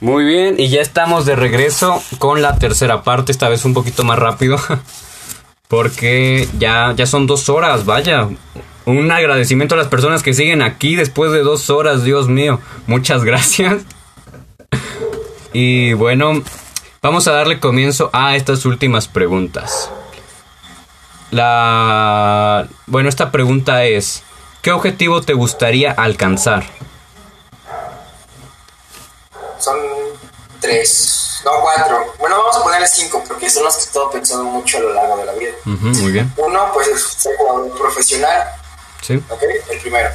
Muy bien, y ya estamos de regreso con la tercera parte, esta vez un poquito más rápido, porque ya, ya son dos horas, vaya. Un agradecimiento a las personas que siguen aquí después de dos horas, Dios mío, muchas gracias. Y bueno, vamos a darle comienzo a estas últimas preguntas. La... Bueno, esta pregunta es, ¿qué objetivo te gustaría alcanzar? Son tres, no cuatro. Bueno, vamos a ponerle cinco porque son los que he estado pensando mucho a lo largo de la vida. Muy bien. Uno, pues es ser jugador profesional, Sí. ¿ok? El primero.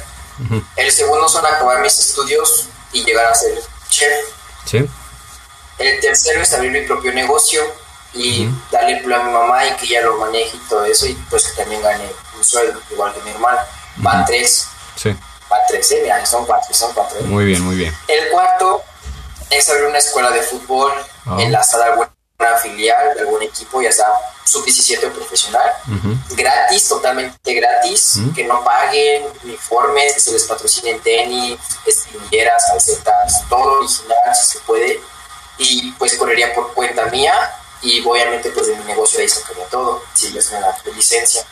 El segundo son acabar mis estudios y llegar a ser chef. Sí. El tercero es abrir mi propio negocio y Ujú. darle empleo a mi mamá y que ella lo maneje y todo eso y pues que también gane un sueldo, igual que mi hermano. Va Ujú. tres, Sí. va tres, ¿eh? Mira, son cuatro, son cuatro. ¿eh? Muy bien, muy bien. El cuarto es abrir una escuela de fútbol Ah. enlazada a alguna filial de algún equipo, ya sea sub-17 o profesional. Gratis, totalmente gratis, que no paguen uniformes, que se les patrocinen tenis, espinilleras, calcetas, todo original si se puede. Y pues correría por cuenta mía y obviamente pues de mi negocio ahí sacaría todo, si ellos me dan licencia.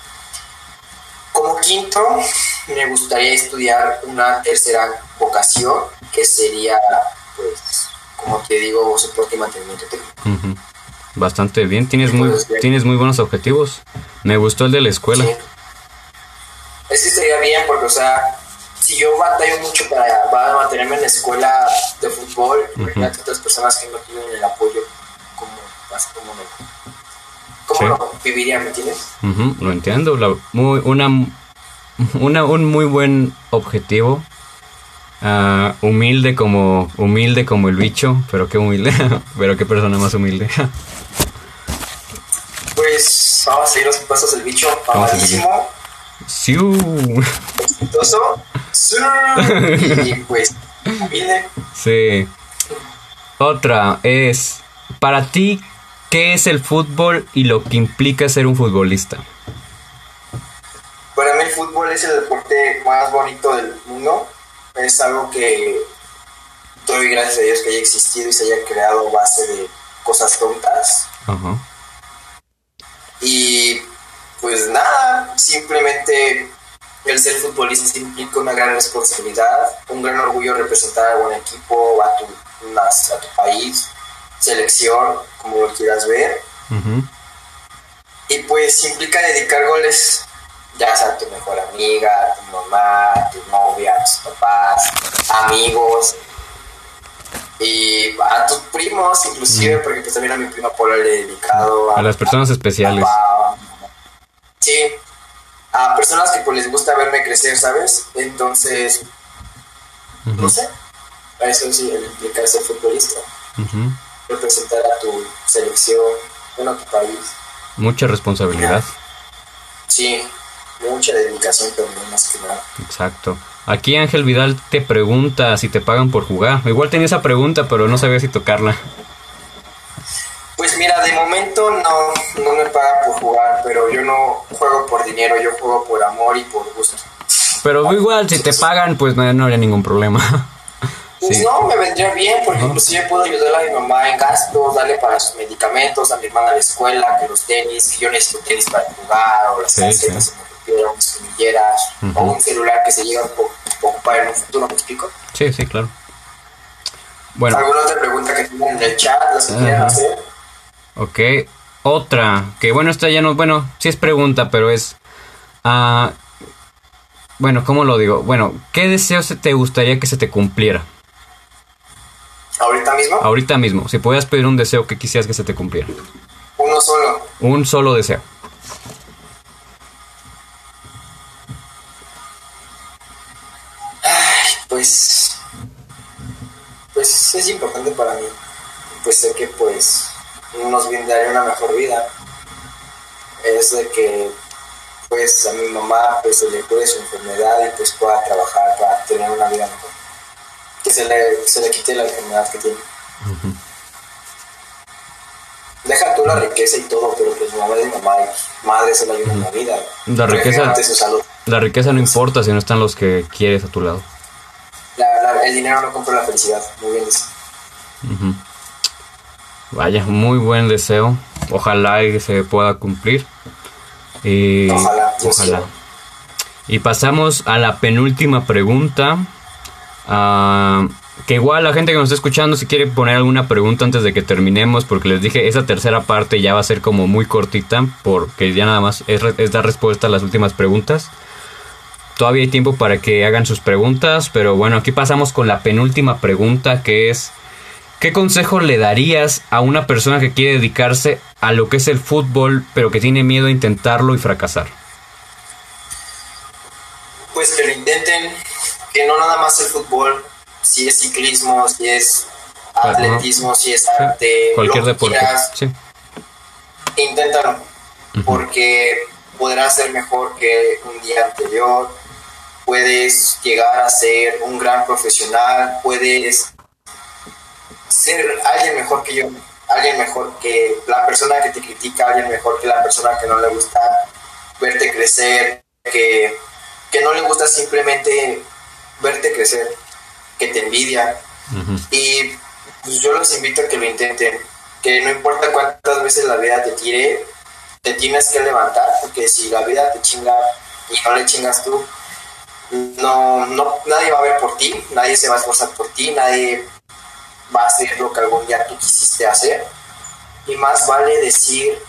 Como quinto, me gustaría estudiar una tercera vocación, que sería, pues, como te digo, soporte y mantenimiento técnico. ujú. Bastante bien, tienes muy, tienes muy buenos objetivos. Me gustó el de la escuela. Sí. Ese sería bien, porque, o sea, si yo batallo mucho para, para mantenerme en la escuela de fútbol, imagínate otras personas que no tienen el apoyo, ¿cómo, vas- cómo, no, cómo Sí. lo vivirían, me entiendes? Ujú, lo entiendo. la- muy, una, una, un muy buen objetivo. Ah, humilde como humilde como el bicho, pero qué humilde, pero qué persona más humilde. Pues vamos a seguir los pasos del bicho, amadísimo, Siu. exitoso, y pues, humilde. Sí. Otra es para ti ¿qué es el fútbol y lo que implica ser un futbolista? Para mí el fútbol es el deporte más bonito del mundo. Es algo que doy gracias a Dios que haya existido y se haya creado base de cosas tontas. Y pues nada, simplemente el ser futbolista implica una gran responsabilidad, un gran orgullo representar a un equipo, a tu, a tu país, selección, como lo quieras ver. Y pues implica dedicar goles, ya sea a tu mejor amiga, a tu mamá, a tu novia, a tus papás, amigos y a tus primos inclusive, porque pues también a mi prima Paula le he dedicado A las personas especiales. papá, sí, a personas que pues les gusta verme crecer, ¿sabes? Entonces, no sé, eso sí implica ser futbolista, representar a tu selección, bueno, a tu país. Mucha responsabilidad. Sí, mucha dedicación también, más que nada. Exacto. Aquí Ángel Vidal te pregunta si te pagan por jugar. Igual tenía esa pregunta, pero no sabía si tocarla. Pues mira, de momento no, no me pagan por jugar, pero yo no juego por dinero, yo juego por amor y por gusto. Pero igual, si te pagan, pues no, no habría ningún problema. Pues Sí. no, me vendría bien, porque inclusive puedo ayudar a mi mamá en gastos, darle para sus medicamentos, a mi hermana a la escuela, que los tenis, que yo necesito tenis para jugar, o las Sí, calcetas sí. Se me rompieron, mis comilleras, Ujú. o un celular que se llega a ocupar en un futuro, ¿me explico? Sí, sí, claro. Bueno, ¿Alguna otra pregunta que tengan en el chat, las Ajá. hacer? ok. Otra, que bueno, esta ya no, bueno, sí es pregunta, pero es... ah, bueno, ¿cómo lo digo? Bueno, ¿qué deseo se te gustaría que se te cumpliera? ¿Ahorita mismo? Ahorita mismo, si pudieras pedir un deseo que quisieras que se te cumpliera. Uno solo. Un solo deseo. Pues pues es importante para mí pues sé que pues nos brindaría una mejor vida. Es de que pues a mi mamá pues se le cure su enfermedad y pues pueda trabajar para tener una vida mejor. Que se le, se le quite la enfermedad que tiene. Deja tú la riqueza y todo pero pues mamá es mamá y madre se le ayuda en la vida. La riqueza- ante su salud. La riqueza no importa si no están los que quieres a tu lado. El dinero no compra la felicidad muy bien dice Vaya, muy buen deseo. Ojalá se pueda cumplir. ojalá. ojalá. Y pasamos a la penúltima pregunta. Ah, que igual la gente que nos está escuchando, si quiere poner alguna pregunta antes de que terminemos, porque les dije, esa tercera parte ya va a ser como muy cortita, porque ya nada más es, es dar respuesta a las últimas preguntas. Todavía hay tiempo para que hagan sus preguntas, pero bueno, aquí pasamos con la penúltima pregunta, que es, ¿qué consejo le darías a una persona que quiere dedicarse a lo que es el fútbol, pero que tiene miedo a intentarlo y fracasar? Pues que lo intenten, que no nada más el fútbol, si es ciclismo, si es atletismo, si es arte, cualquier deporte. sí. Inténtalo, porque podrás ser mejor que un día anterior, puedes llegar a ser un gran profesional, puedes ser alguien mejor que yo, alguien mejor que la persona que te critica, alguien mejor que la persona que no le gusta verte crecer, que, que no le gusta simplemente verte crecer que te envidia. Y pues yo los invito a que lo intenten, que no importa cuántas veces la vida te tire, te tienes que levantar, porque si la vida te chinga y no le chingas tú, no, no, nadie va a ver por ti, nadie se va a esforzar por ti, nadie va a hacer lo que algún día tú quisiste hacer. Y más vale decir,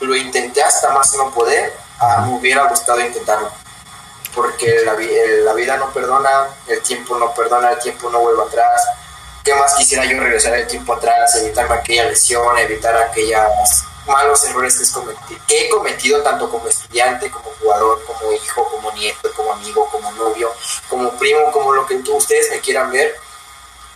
lo intenté hasta más no poder, me hubiera gustado intentarlo porque la, la, vida no perdona, el tiempo no perdona, el tiempo no vuelve atrás. ¿Qué más quisiera yo regresar el tiempo atrás, evitarme aquella lesión, evitar aquellos malos errores que, he cometido tanto como estudiante, como jugador, como hijo, como nieto, como amigo, como novio, como primo, como lo que ustedes me quieran ver?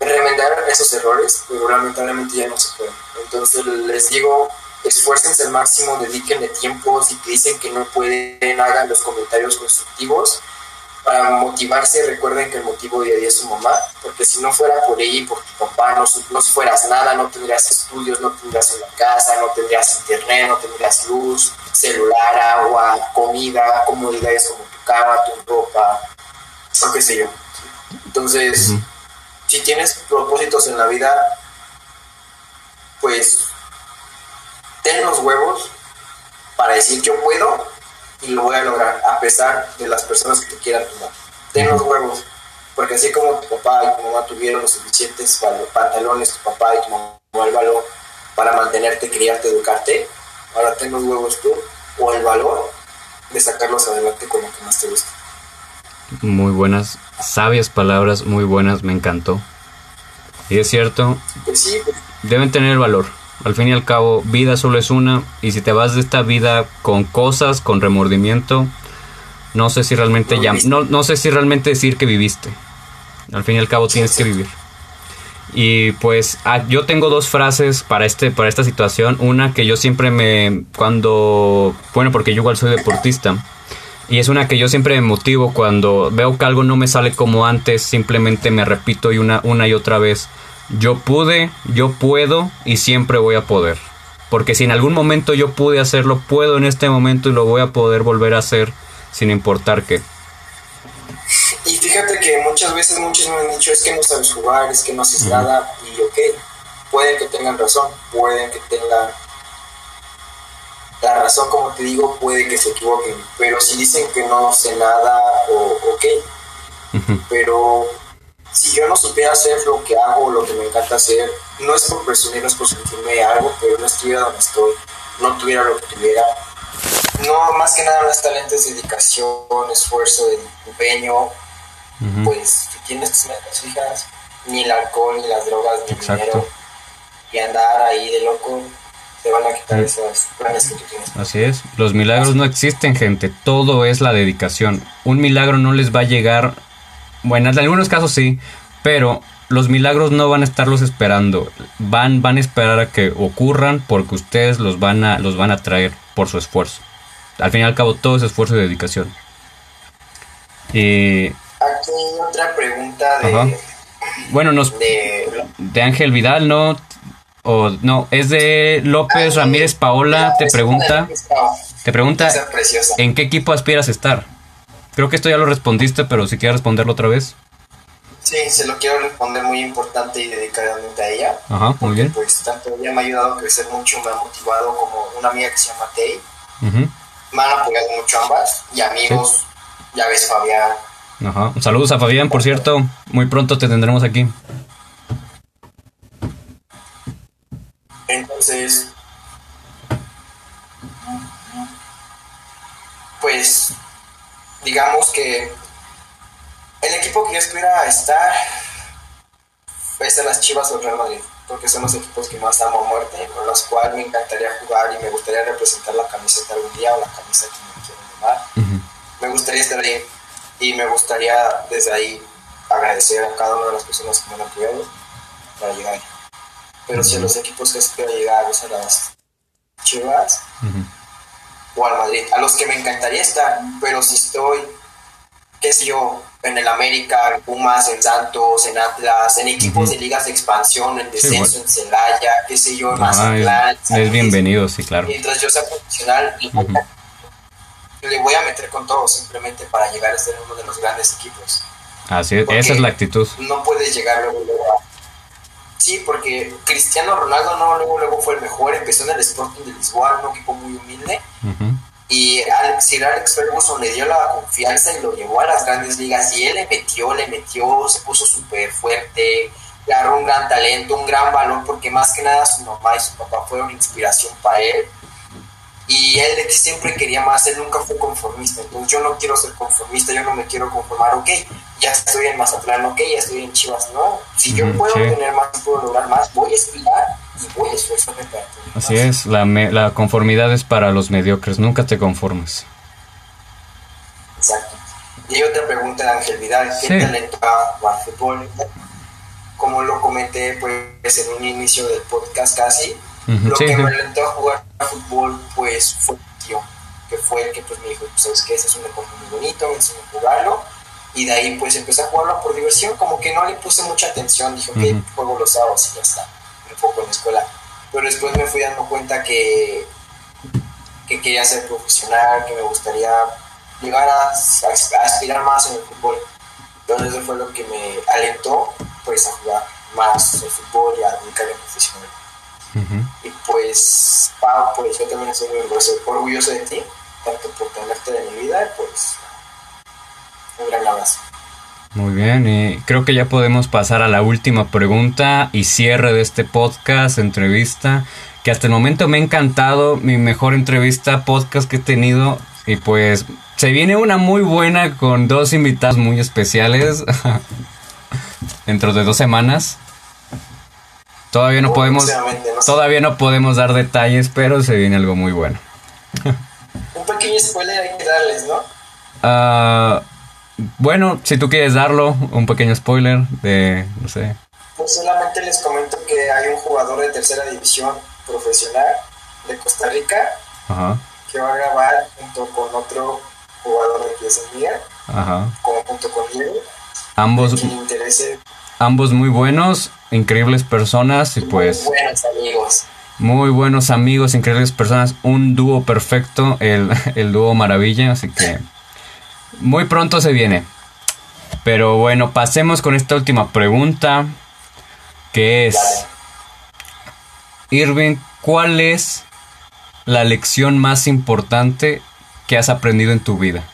Remendar esos errores, pero lamentablemente ya no se puede. Entonces les digo, esfuércense al máximo, dedíquenle tiempo, si te dicen que no pueden, hagan los comentarios constructivos. Para motivarse, recuerden que el motivo de día es su mamá, porque si no fuera por ella y por tu papá, no, no fueras nada, no tendrías estudios, no tendrías una casa, no tendrías internet, no tendrías luz, celular, agua, comida, comodidades como tu cama, tu ropa, o qué sé yo. Entonces, si tienes propósitos en la vida, pues ten los huevos para decir yo puedo y lo voy a lograr, a pesar de las personas que te quieran tomar. Ten los huevos, porque así como tu papá y tu mamá tuvieron los suficientes pantalones, tu papá y tu mamá el valor para mantenerte, criarte, educarte, ahora ten los huevos tú o el valor de sacarlos adelante con lo que más te gusta. Muy buenas, sabias palabras, muy buenas, me encantó. Y es cierto, pues sí, pues. deben tener valor al fin y al cabo, vida solo es una y si te vas de esta vida con cosas, con remordimiento, no sé si realmente ya, no, no sé si realmente decir que viviste. Al fin y al cabo tienes que vivir. Y pues ah, yo tengo dos frases para este para esta situación, una que yo siempre me cuando bueno, porque yo igual soy deportista. Y es una que yo siempre me motivo cuando veo que algo no me sale como antes, simplemente me repito y una, una y otra vez yo pude, yo puedo y siempre voy a poder. Porque si en algún momento yo pude hacerlo, puedo en este momento y lo voy a poder volver a hacer sin importar qué. Y fíjate que muchas veces muchos me han dicho es que no sabes jugar, es que no haces nada y ok, pueden que tengan razón, pueden que tengan la razón como te digo, puede que se equivoquen, pero si dicen que no sé nada o ok, pero si yo no supiera hacer lo que hago, lo que me encanta hacer, no es por presumir, no es por sentirme algo, pero no estuviera donde estoy, no tuviera lo que tuviera. No, más que nada no es talento, es dedicación, esfuerzo, empeño. Pues si tienes tus metas fijas, ni el alcohol, ni las drogas, ni el dinero, y andar ahí de loco, te van a quitar esos planes que tú tienes. Así es, los milagros no existen, gente, todo es la dedicación. Un milagro no les va a llegar bueno, en algunos casos sí, pero los milagros no van a estarlos esperando. Van, van a esperar a que ocurran porque ustedes los van a, los van a traer por su esfuerzo. Al fin y al cabo, todo es esfuerzo y dedicación. Y... Aquí otra pregunta de... Bueno, nos... De... Ángel Vidal, ¿no? O, no, es de López Ramírez Paola, te pregunta... Te pregunta, ¿en qué equipo aspiras a estar? Creo que esto ya lo respondiste, pero si quieres responderlo otra vez. Sí, se lo quiero responder muy importante y dedicadamente a ella. Ajá, muy bien. Pues tanto ella me ha ayudado a crecer mucho, me ha motivado como una amiga que se llama Tei. Me han apoyado mucho ambas. Y amigos, ya ves Fabián. Ajá. Saludos a Fabián, por cierto. Muy pronto te tendremos aquí. Entonces, pues, digamos que el equipo que yo estuviera a estar es de las Chivas o Real Madrid, porque son los equipos que más amo a muerte, con los cuales me encantaría jugar y me gustaría representar la camiseta algún día o la camisa que me quiero llamar. Me gustaría estar ahí y me gustaría desde ahí agradecer a cada una de las personas que me han apoyado para llegar. Pero si a los equipos que espero llegar a las Chivas o al Madrid, a los que me encantaría estar, pero si estoy, qué sé yo, en el América, en Pumas, en Santos, en Atlas, en equipos de ligas de expansión, en descenso, en Celaya, qué sé yo, en Mazatlán. Es, bienvenido, sí, claro. Mientras yo sea profesional, le voy a meter con todo simplemente para llegar a ser uno de los grandes equipos. Así es, esa es la actitud. No puedes llegar luego, luego a... Sí, porque Cristiano Ronaldo no luego, luego fue el mejor, empezó en el Sporting de Lisboa, un equipo muy humilde. Y Alex, Sir Alex Ferguson le dio la confianza y lo llevó a las grandes ligas. Y él le metió, le metió, se puso súper fuerte, agarró un gran talento, un gran valor, porque más que nada su mamá y su papá fueron inspiración para él. Y él siempre quería más, él nunca fue conformista. Entonces yo no quiero ser conformista, yo no me quiero conformar. Ok, ya estoy en Mazatlán, ok, ya estoy en Chivas. No, si yo puedo tener más, puedo lograr más, voy a estudiar y voy a esforzarme para Así es, la, la conformidad es para los mediocres, nunca te conformes. Exacto. Y hay otra pregunta de Ángel Vidal, ¿qué talento va al fútbol? Como lo comenté pues en un inicio del podcast casi, lo que me alentó a jugar a fútbol, pues fue mi tío, que fue el que pues, me dijo, sabes que ese es un deporte muy bonito, me enseñó a jugarlo, y de ahí pues empecé a jugarlo por diversión, como que no le puse mucha atención, dije, ok, juego los sábados y ya está, un poco en la escuela. Pero después me fui dando cuenta que, que quería ser profesional, que me gustaría llegar a, aspirar más en el fútbol. Entonces eso fue lo que me alentó pues a jugar más el fútbol y a dedicarme Y pues, Pau, pues yo también estoy muy orgulloso de ti, tanto por tenerte de mi vida, pues un gran abrazo. Muy bien, y creo que ya podemos pasar a la última pregunta y cierre de este podcast, entrevista, que hasta el momento me ha encantado, mi mejor entrevista, podcast que he tenido, y pues se viene una muy buena con dos invitados muy especiales dentro de dos semanas. Todavía no podemos, todavía no podemos dar detalles, pero se viene algo muy bueno. Un pequeño spoiler hay que darles, ¿no? Ah, bueno, si tú quieres darlo, un pequeño spoiler de, no sé. Pues solamente les comento que hay un jugador de tercera división profesional de Costa Rica que va a grabar junto con otro jugador de aquí de Ajá. junto con Diego. Ambos. Ambos muy buenos increíbles personas y pues... Muy buenos amigos. Muy buenos amigos, increíbles personas, un dúo perfecto, el, el dúo maravilla, así que muy pronto se viene. Pero bueno, pasemos con esta última pregunta, que es, Irving, ¿cuál es la lección más importante que has aprendido en tu vida?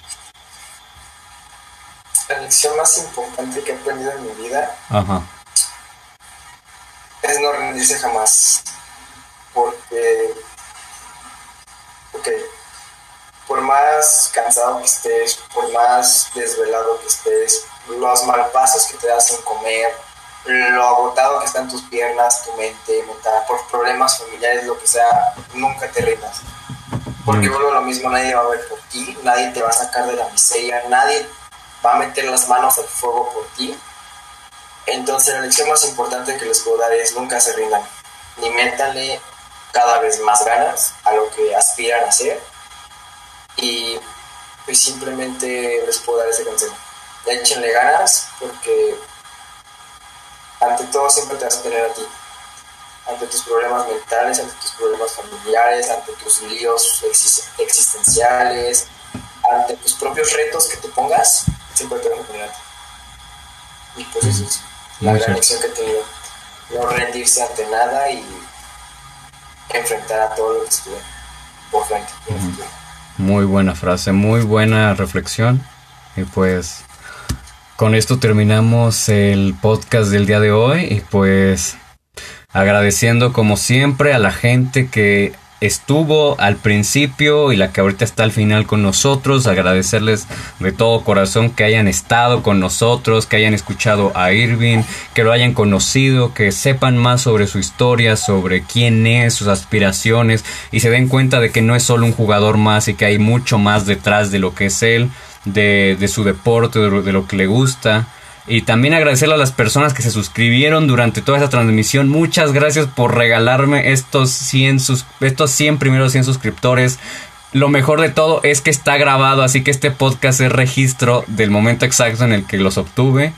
La lección más importante que he aprendido en mi vida. Ajá es no rendirse jamás. Porque, ok, por más cansado que estés, por más desvelado que estés, los malpasos que te hacen comer, lo agotado que están tus piernas, tu mente, mental, por problemas familiares, lo que sea, nunca te rindas. Porque mm. vuelvo lo mismo, nadie va a ver por ti, nadie te va a sacar de la miseria, nadie va a meter las manos al fuego por ti entonces la lección más importante que les puedo dar es nunca se rindan, ni métanle cada vez más ganas a lo que aspiran a hacer y pues simplemente les puedo dar ese consejo. Échenle ganas porque ante todo siempre te vas a tener a ti. Ante tus problemas mentales, ante tus problemas familiares, ante tus líos existenciales, ante tus propios retos que te pongas, siempre te vas a tener a ti. Y pues eso es la gran lección que he tenido. No rendirse ante nada y enfrentar a todo lo que estuve por frente. Muy buena frase, muy buena reflexión. Y pues con esto terminamos el podcast del día de hoy y pues agradeciendo como siempre a la gente que estuvo al principio y la que ahorita está al final con nosotros, agradecerles de todo corazón que hayan estado con nosotros, que hayan escuchado a Irving, que lo hayan conocido, que sepan más sobre su historia, sobre quién es, sus aspiraciones y se den cuenta de que no es solo un jugador más y que hay mucho más detrás de lo que es él, de, de su deporte, de lo que le gusta. Y también agradecerle a las personas que se suscribieron durante toda esta transmisión. Muchas gracias por regalarme estos 100, estos 100 primeros 100 suscriptores. Lo mejor de todo es que está grabado, así que este podcast es registro del momento exacto en el que los obtuve.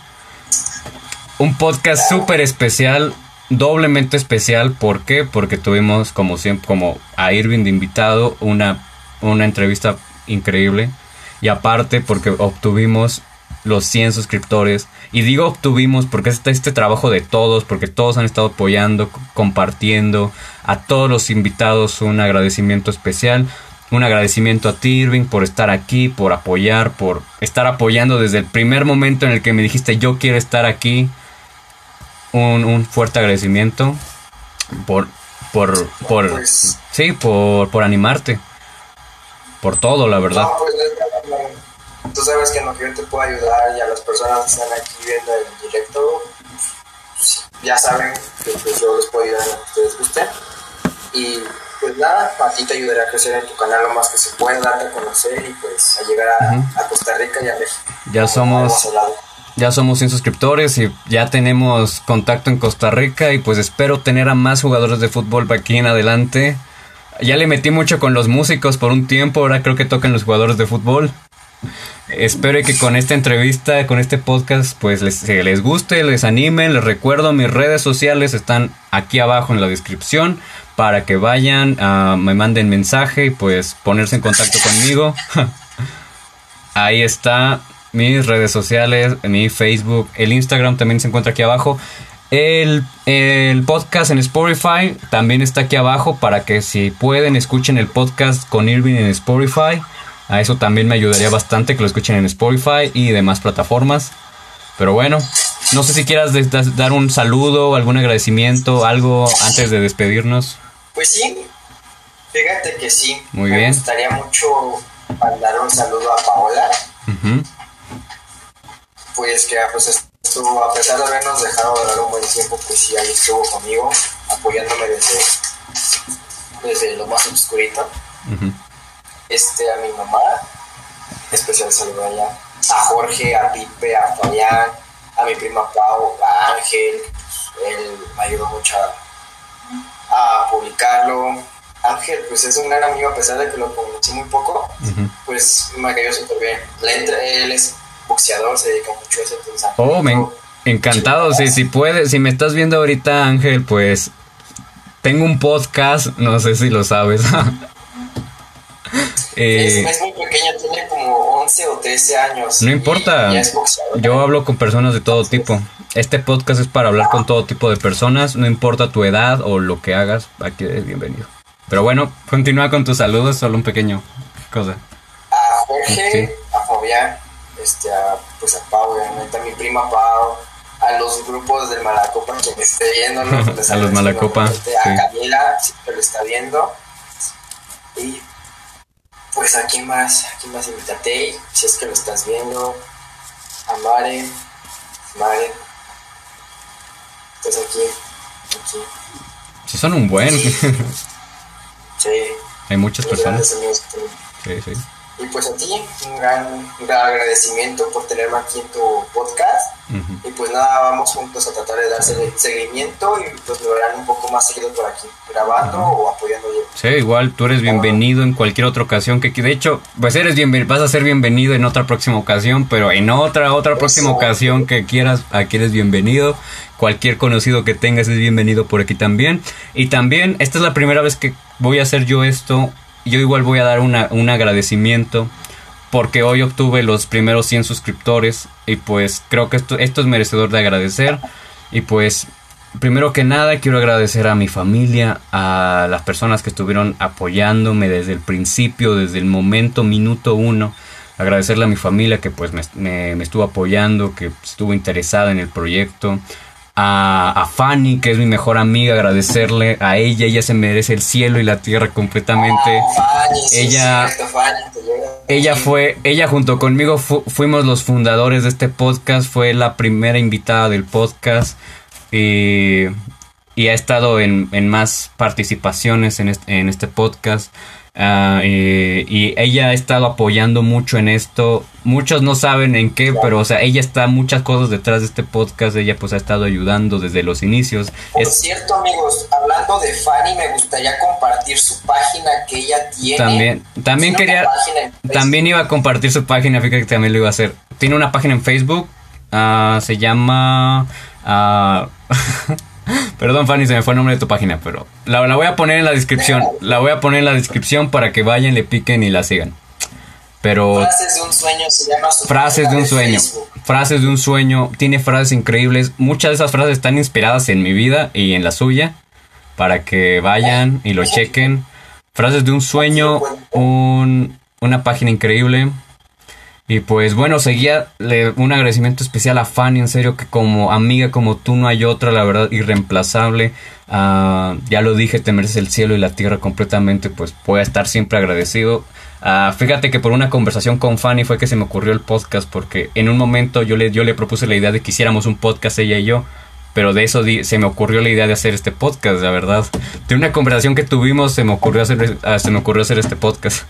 Un podcast súper especial, doblemente especial. ¿Por qué? Porque tuvimos, como siempre, como a Irving de invitado, una, una entrevista increíble. Y aparte, porque obtuvimos los 100 suscriptores. Y digo obtuvimos porque está este trabajo de todos, porque todos han estado apoyando, compartiendo. A todos los invitados un agradecimiento especial. Un agradecimiento a ti, Irving, por estar aquí, por apoyar, por estar apoyando desde el primer momento en el que me dijiste yo quiero estar aquí. Un, fuerte agradecimiento por, por, por, pues sí, por, por animarte. Por todo, la verdad. Pues, tú sabes que en lo que yo te puedo ayudar y a las personas que están aquí viendo el directo, ya saben que pues, yo les puedo ayudar en lo que ustedes gusten. Y pues nada, a ti te ayudaré a crecer en tu canal lo más que se pueda, darte a conocer y pues a llegar a, Costa Rica y a México. Ya somos... Ya somos 100 suscriptores y ya tenemos contacto en Costa Rica y pues espero tener a más jugadores de fútbol aquí en adelante. Ya le metí mucho con los músicos por un tiempo, ahora creo que tocan los jugadores de fútbol. Espero que con esta entrevista, con este podcast, pues les, les guste, les animen. Les recuerdo, mis redes sociales están aquí abajo en la descripción para que vayan, uh, me manden mensaje y pues ponerse en contacto conmigo. Ahí está mis redes sociales, mi Facebook, el Instagram también se encuentra aquí abajo. El, el, podcast en Spotify también está aquí abajo para que si pueden escuchen el podcast con Irving en Spotify. A eso también me ayudaría bastante que lo escuchen en Spotify y demás plataformas. Pero bueno, no sé si quieras dar un saludo, algún agradecimiento, algo antes de despedirnos. Pues sí, fíjate que sí. Muy me bien. Me gustaría mucho mandar un saludo a Paola. Pues que pues estuvo, a pesar de habernos dejado dar un buen tiempo, pues sí, ahí estuvo conmigo, apoyándome desde, desde lo más oscurito este, a mi mamá, especial saludo a ella, a Jorge, a Pipe, a Fabián, a mi prima Pau, a Ángel, él me ayudó mucho a, publicarlo. Ángel, pues es un gran amigo, a pesar de que lo conocí muy poco, pues me cayó súper bien. Él es boxeador, se dedica mucho a eso. Entonces, oh, me encantado. Sí, si puedes, si me estás viendo ahorita, Ángel, pues tengo un podcast, no sé si lo sabes. Eh, es, muy pequeño, tiene como 11 o 13 años. No importa. Yo hablo con personas de todo tipo. Este podcast es para hablar con todo tipo de personas, no importa tu edad o lo que hagas, aquí eres bienvenido. Pero bueno, continúa con tus saludos, solo un pequeño cosa. A Jorge, a Fabián, este, a, pues a Pau, obviamente, a mi prima Pau, a los grupos del Malacopa que me esté viendo, a los Malacopa. A Camila, que lo está viendo. Pues a quién más, a quién más invítate, si es que lo estás viendo, a Mare, Mare, estás aquí, aquí. Sí, son un buen. sí. Hay muchas personas. Sí, sí. Y pues a ti, un gran, un gran agradecimiento por tenerme aquí en tu podcast. Y pues nada, vamos juntos a tratar de darse seguimiento y pues lo verán un poco más seguido por aquí, grabando o apoyando yo. Sí, igual tú eres bienvenido en cualquier otra ocasión que de hecho, pues eres bienvenido, vas a ser bienvenido en otra próxima ocasión, pero en otra, otra próxima ocasión que quieras, aquí eres bienvenido. Cualquier conocido que tengas es bienvenido por aquí también. Y también, esta es la primera vez que voy a hacer yo esto yo igual voy a dar una, un agradecimiento porque hoy obtuve los primeros 100 suscriptores y pues creo que esto, esto es merecedor de agradecer y pues primero que nada quiero agradecer a mi familia, a las personas que estuvieron apoyándome desde el principio, desde el momento, minuto uno. Agradecerle a mi familia que pues me, me estuvo apoyando, que estuvo interesada en el proyecto a, Fanny, que es mi mejor amiga, agradecerle a ella, ella se merece el cielo y la tierra completamente. Ah, ella, ella fue, ella junto conmigo fuimos los fundadores de este podcast, fue la primera invitada del podcast y, y ha estado en, en más participaciones en este, en este podcast. Ah, y, ella ha estado apoyando mucho en esto. Muchos no saben en qué, pero o sea, ella está muchas cosas detrás de este podcast. Ella pues ha estado ayudando desde los inicios. Por cierto, amigos, hablando de Fanny, me gustaría compartir su página que ella tiene. También, también quería, también iba a compartir su página, fíjate que también lo iba a hacer. Tiene una página en Facebook, ah, se llama... Uh, Perdón, Fanny, se me fue el nombre de tu página, pero la, voy a poner en la descripción. La voy a poner en la descripción para que vayan, le piquen y la sigan. Pero. Frases de un sueño se llama Frases de un sueño. Frases de un sueño. Tiene frases increíbles. Muchas de esas frases están inspiradas en mi vida y en la suya. Para que vayan y lo chequen. Frases de un sueño. Un, una página increíble. Y pues bueno, seguía un agradecimiento especial a Fanny, en serio que como amiga como tú no hay otra, la verdad, irreemplazable. Ah, ya lo dije, te mereces el cielo y la tierra completamente, pues voy a estar siempre agradecido. Uh, fíjate que por una conversación con Fanny fue que se me ocurrió el podcast, porque en un momento yo le, yo le propuse la idea de que hiciéramos un podcast ella y yo. Pero de eso se me ocurrió la idea de hacer este podcast, la verdad. De una conversación que tuvimos se me ocurrió hacer, ah, se me ocurrió hacer este podcast.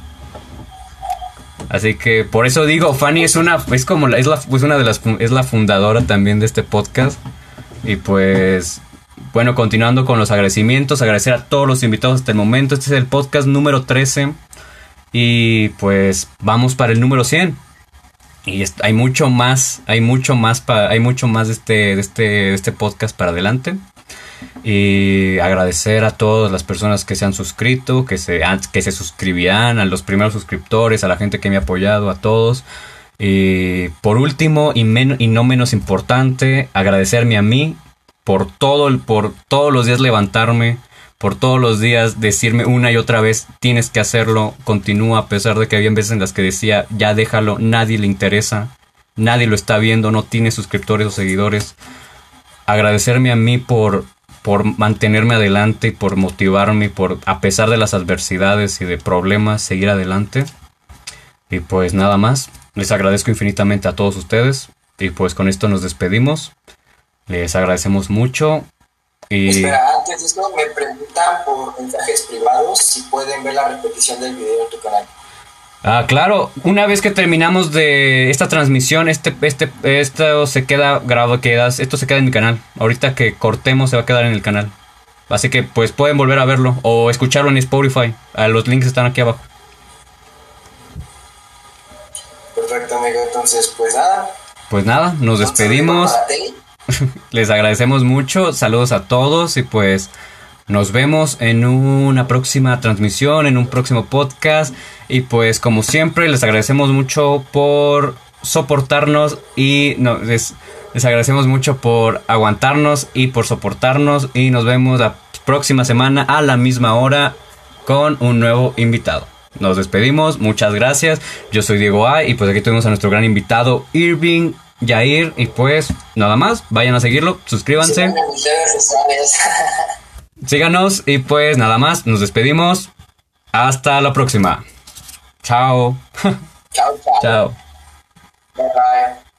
Así que por eso digo, Fanny es una, es como la, es la, pues una de las, es la fundadora también de este podcast. Y pues, bueno, continuando con los agradecimientos, agradecer a todos los invitados hasta el momento. Este es el podcast número 13. Y pues vamos para el número 100. Y hay mucho más, hay mucho más, hay mucho más de este, de este, de este podcast para adelante y agradecer a todas las personas que se han suscrito, que se, que se suscribirán, a los primeros suscriptores, a la gente que me ha apoyado, a todos. Y por último y, y no menos importante, agradecerme a mí por todo por todos los días levantarme, por todos los días decirme una y otra vez tienes que hacerlo, continúa a pesar de que había veces en las que decía ya déjalo, nadie le interesa, nadie lo está viendo, no tiene suscriptores o seguidores. Agradecerme a mí por por mantenerme adelante y por motivarme por, a pesar de las adversidades y de problemas, seguir adelante. Y pues nada más, les agradezco infinitamente a todos ustedes y pues con esto nos despedimos. Les agradecemos mucho. Y... Espera, antes de esto me preguntan por mensajes privados si pueden ver la repetición del video en tu canal. Ah, claro. Una vez que terminamos de esta transmisión, este, este, esto se queda grabado, quedas, esto se queda en mi canal. Ahorita que cortemos se va a quedar en el canal. Así que pues pueden volver a verlo o escucharlo en Spotify. Ah, los links están aquí abajo. Perfecto, amigo. Entonces, pues nada. Pues nada, nos despedimos. Les agradecemos mucho. Saludos a todos y pues nos vemos en una próxima transmisión, en un próximo podcast. Y pues como siempre les agradecemos mucho por soportarnos y no, les, agradecemos mucho por aguantarnos y por soportarnos. Y nos vemos la próxima semana a la misma hora con un nuevo invitado. Nos despedimos, muchas gracias. Yo soy Diego A y pues aquí tenemos a nuestro gran invitado Irving Jair y pues nada más, vayan a seguirlo, suscríbanse. Síganos y pues nada más, nos despedimos. Hasta la próxima. Chao. Chao, chao. chao. Bye bye.